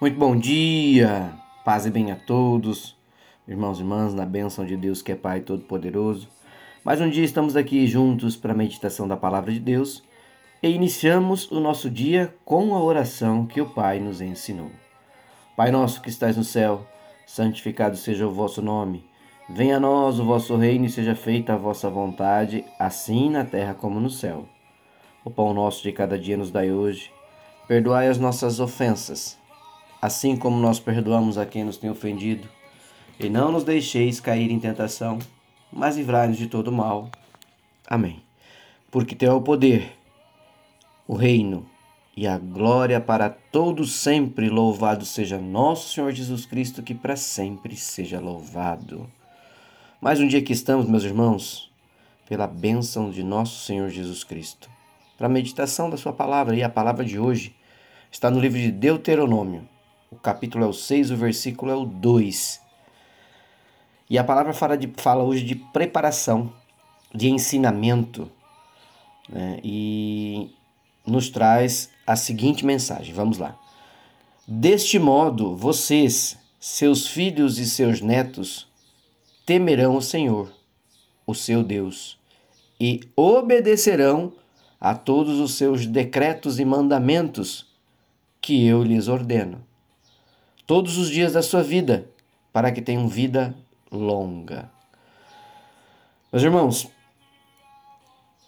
Muito bom dia, paz e bem a todos, irmãos e irmãs, na bênção de Deus que é Pai Todo-Poderoso. Mais um dia estamos aqui juntos para a meditação da Palavra de Deus e iniciamos o nosso dia com a oração que o Pai nos ensinou. Pai nosso que estás no céu, santificado seja o vosso nome. Venha a nós o vosso reino e seja feita a vossa vontade, assim na terra como no céu. O pão nosso de cada dia nos dai hoje. Perdoai as nossas ofensas assim como nós perdoamos a quem nos tem ofendido. E não nos deixeis cair em tentação, mas livrai-nos de todo mal. Amém. Porque teu é o poder, o reino e a glória para todos sempre. Louvado seja nosso Senhor Jesus Cristo, que para sempre seja louvado. Mais um dia que estamos, meus irmãos, pela bênção de nosso Senhor Jesus Cristo. Para a meditação da sua palavra, e a palavra de hoje está no livro de Deuteronômio, o capítulo é o 6, o versículo é o 2. E a palavra fala, de, fala hoje de preparação, de ensinamento, né? e nos traz a seguinte mensagem. Vamos lá. Deste modo, vocês, seus filhos e seus netos, temerão o Senhor, o seu Deus, e obedecerão a todos os seus decretos e mandamentos que eu lhes ordeno todos os dias da sua vida, para que tenham vida longa. Meus irmãos,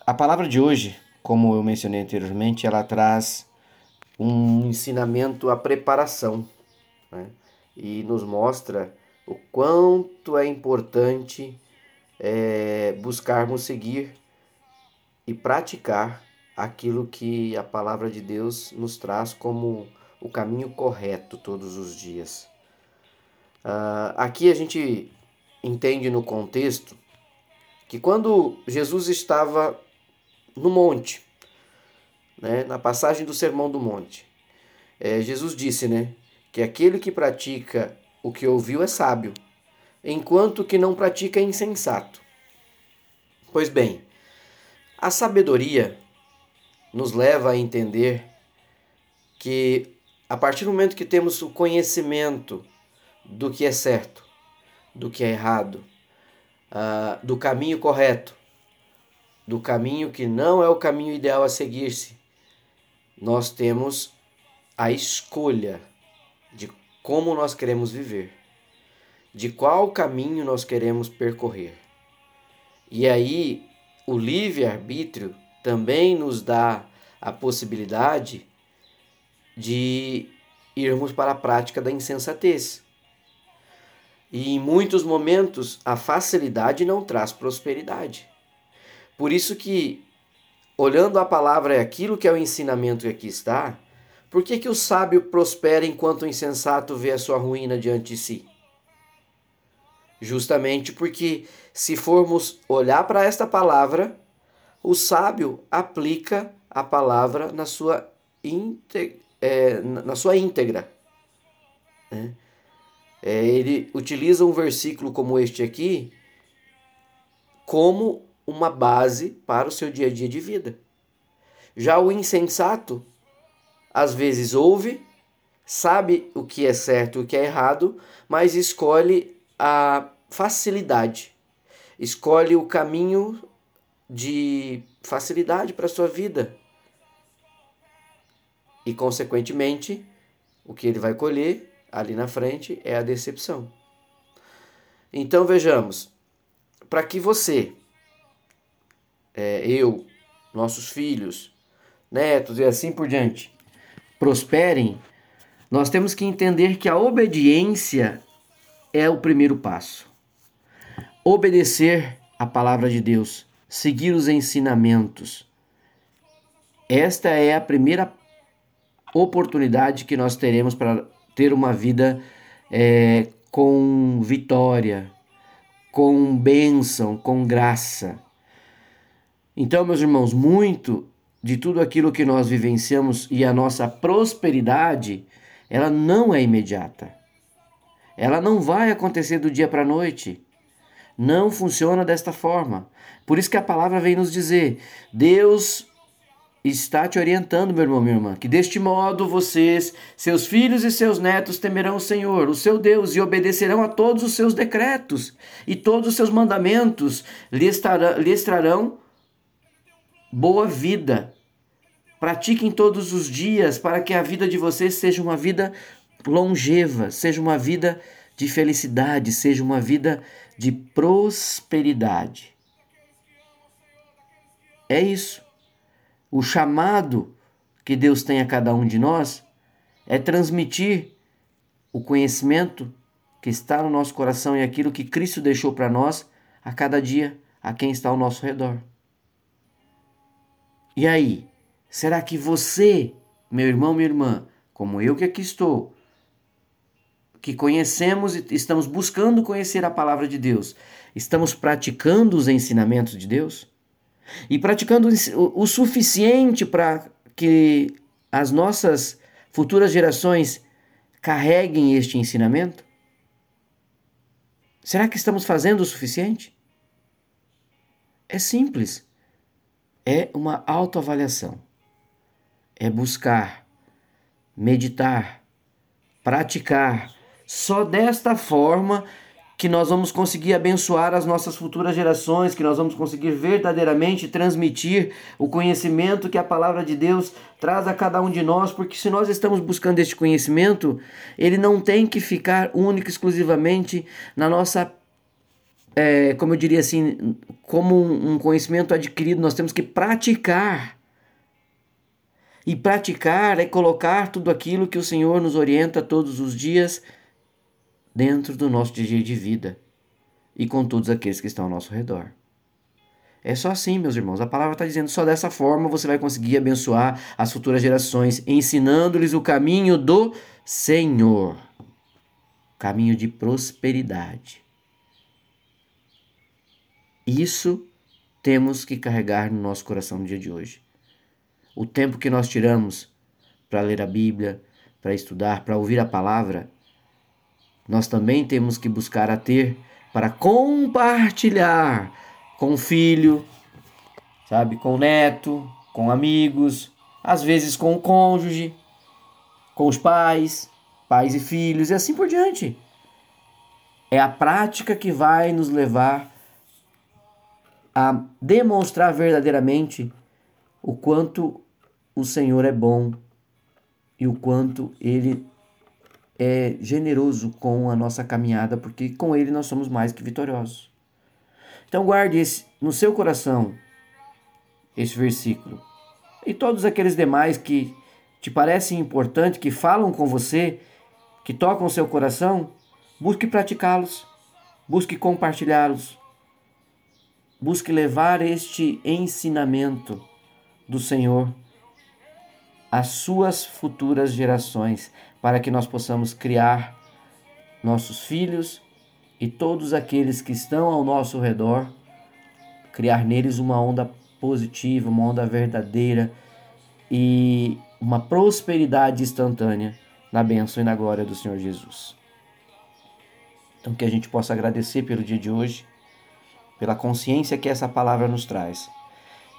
a palavra de hoje, como eu mencionei anteriormente, ela traz um ensinamento à preparação né? e nos mostra o quanto é importante é, buscarmos seguir e praticar aquilo que a palavra de Deus nos traz como o caminho correto todos os dias. Uh, aqui a gente entende no contexto que quando Jesus estava no monte, né, na passagem do Sermão do Monte, é, Jesus disse né, que aquele que pratica o que ouviu é sábio, enquanto que não pratica é insensato. Pois bem, a sabedoria nos leva a entender que a partir do momento que temos o conhecimento do que é certo, do que é errado, uh, do caminho correto, do caminho que não é o caminho ideal a seguir-se, nós temos a escolha de como nós queremos viver, de qual caminho nós queremos percorrer. E aí, o livre-arbítrio também nos dá a possibilidade de irmos para a prática da insensatez. E em muitos momentos a facilidade não traz prosperidade. Por isso que, olhando a palavra é aquilo que é o ensinamento que aqui está, por que, que o sábio prospera enquanto o insensato vê a sua ruína diante de si? Justamente porque, se formos olhar para esta palavra, o sábio aplica a palavra na sua íntegra é, na sua íntegra. Né? É, ele utiliza um versículo como este aqui como uma base para o seu dia a dia de vida. Já o insensato, às vezes ouve, sabe o que é certo e o que é errado, mas escolhe a facilidade, escolhe o caminho de facilidade para a sua vida, e, consequentemente, o que ele vai colher ali na frente é a decepção. Então vejamos, para que você, é, eu, nossos filhos, netos e assim por diante, prosperem, nós temos que entender que a obediência é o primeiro passo. Obedecer a palavra de Deus, seguir os ensinamentos. Esta é a primeira oportunidade que nós teremos para ter uma vida é, com vitória, com bênção, com graça. Então, meus irmãos, muito de tudo aquilo que nós vivenciamos e a nossa prosperidade, ela não é imediata. Ela não vai acontecer do dia para a noite. Não funciona desta forma. Por isso que a palavra vem nos dizer: Deus está te orientando, meu irmão, minha irmã, que deste modo vocês, seus filhos e seus netos temerão o Senhor, o seu Deus, e obedecerão a todos os seus decretos e todos os seus mandamentos, lhes trarão, lhes trarão boa vida. Pratiquem todos os dias para que a vida de vocês seja uma vida longeva, seja uma vida de felicidade, seja uma vida de prosperidade. É isso. O chamado que Deus tem a cada um de nós é transmitir o conhecimento que está no nosso coração e aquilo que Cristo deixou para nós a cada dia a quem está ao nosso redor. E aí, será que você, meu irmão, minha irmã, como eu que aqui estou, que conhecemos e estamos buscando conhecer a palavra de Deus, estamos praticando os ensinamentos de Deus? E praticando o suficiente para que as nossas futuras gerações carreguem este ensinamento? Será que estamos fazendo o suficiente? É simples. É uma autoavaliação. É buscar, meditar, praticar. Só desta forma que nós vamos conseguir abençoar as nossas futuras gerações, que nós vamos conseguir verdadeiramente transmitir o conhecimento que a palavra de Deus traz a cada um de nós, porque se nós estamos buscando este conhecimento, ele não tem que ficar único exclusivamente na nossa é, como eu diria assim, como um conhecimento adquirido, nós temos que praticar. E praticar é colocar tudo aquilo que o Senhor nos orienta todos os dias dentro do nosso dia de vida e com todos aqueles que estão ao nosso redor. É só assim, meus irmãos. A palavra está dizendo só dessa forma você vai conseguir abençoar as futuras gerações, ensinando-lhes o caminho do Senhor caminho de prosperidade. Isso temos que carregar no nosso coração no dia de hoje. O tempo que nós tiramos para ler a Bíblia, para estudar, para ouvir a palavra, nós também temos que buscar a ter para compartilhar com o filho, sabe, com o neto, com amigos, às vezes com o cônjuge, com os pais, pais e filhos e assim por diante. É a prática que vai nos levar a demonstrar verdadeiramente o quanto o Senhor é bom e o quanto ele é generoso com a nossa caminhada, porque com Ele nós somos mais que vitoriosos. Então guarde esse, no seu coração esse versículo. E todos aqueles demais que te parecem importantes, que falam com você, que tocam o seu coração, busque praticá-los, busque compartilhá-los, busque levar este ensinamento do Senhor às suas futuras gerações, para que nós possamos criar nossos filhos e todos aqueles que estão ao nosso redor, criar neles uma onda positiva, uma onda verdadeira e uma prosperidade instantânea na bênção e na glória do Senhor Jesus. Então que a gente possa agradecer pelo dia de hoje, pela consciência que essa palavra nos traz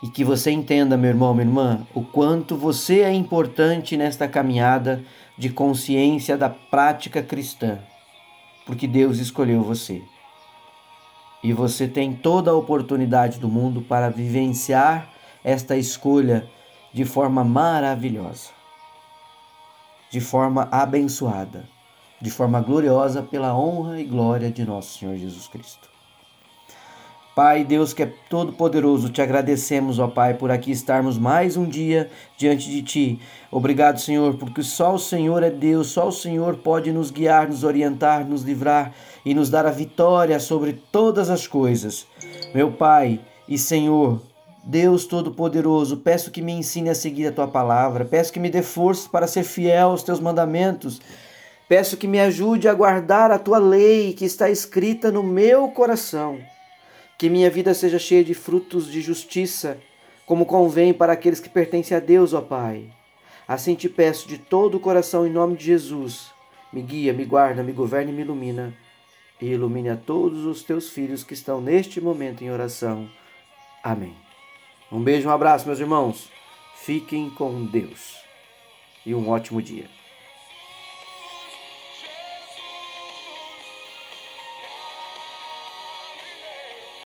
e que você entenda, meu irmão, minha irmã, o quanto você é importante nesta caminhada de consciência da prática cristã, porque Deus escolheu você. E você tem toda a oportunidade do mundo para vivenciar esta escolha de forma maravilhosa, de forma abençoada, de forma gloriosa pela honra e glória de nosso Senhor Jesus Cristo. Pai, Deus que é todo-poderoso, te agradecemos, ó Pai, por aqui estarmos mais um dia diante de Ti. Obrigado, Senhor, porque só o Senhor é Deus, só o Senhor pode nos guiar, nos orientar, nos livrar e nos dar a vitória sobre todas as coisas. Meu Pai e Senhor, Deus Todo-Poderoso, peço que me ensine a seguir a Tua palavra, peço que me dê força para ser fiel aos Teus mandamentos. Peço que me ajude a guardar a tua lei que está escrita no meu coração. Que minha vida seja cheia de frutos de justiça, como convém para aqueles que pertencem a Deus, ó Pai. Assim te peço de todo o coração, em nome de Jesus. Me guia, me guarda, me governa e me ilumina. E ilumine a todos os teus filhos que estão neste momento em oração. Amém. Um beijo, um abraço, meus irmãos. Fiquem com Deus e um ótimo dia.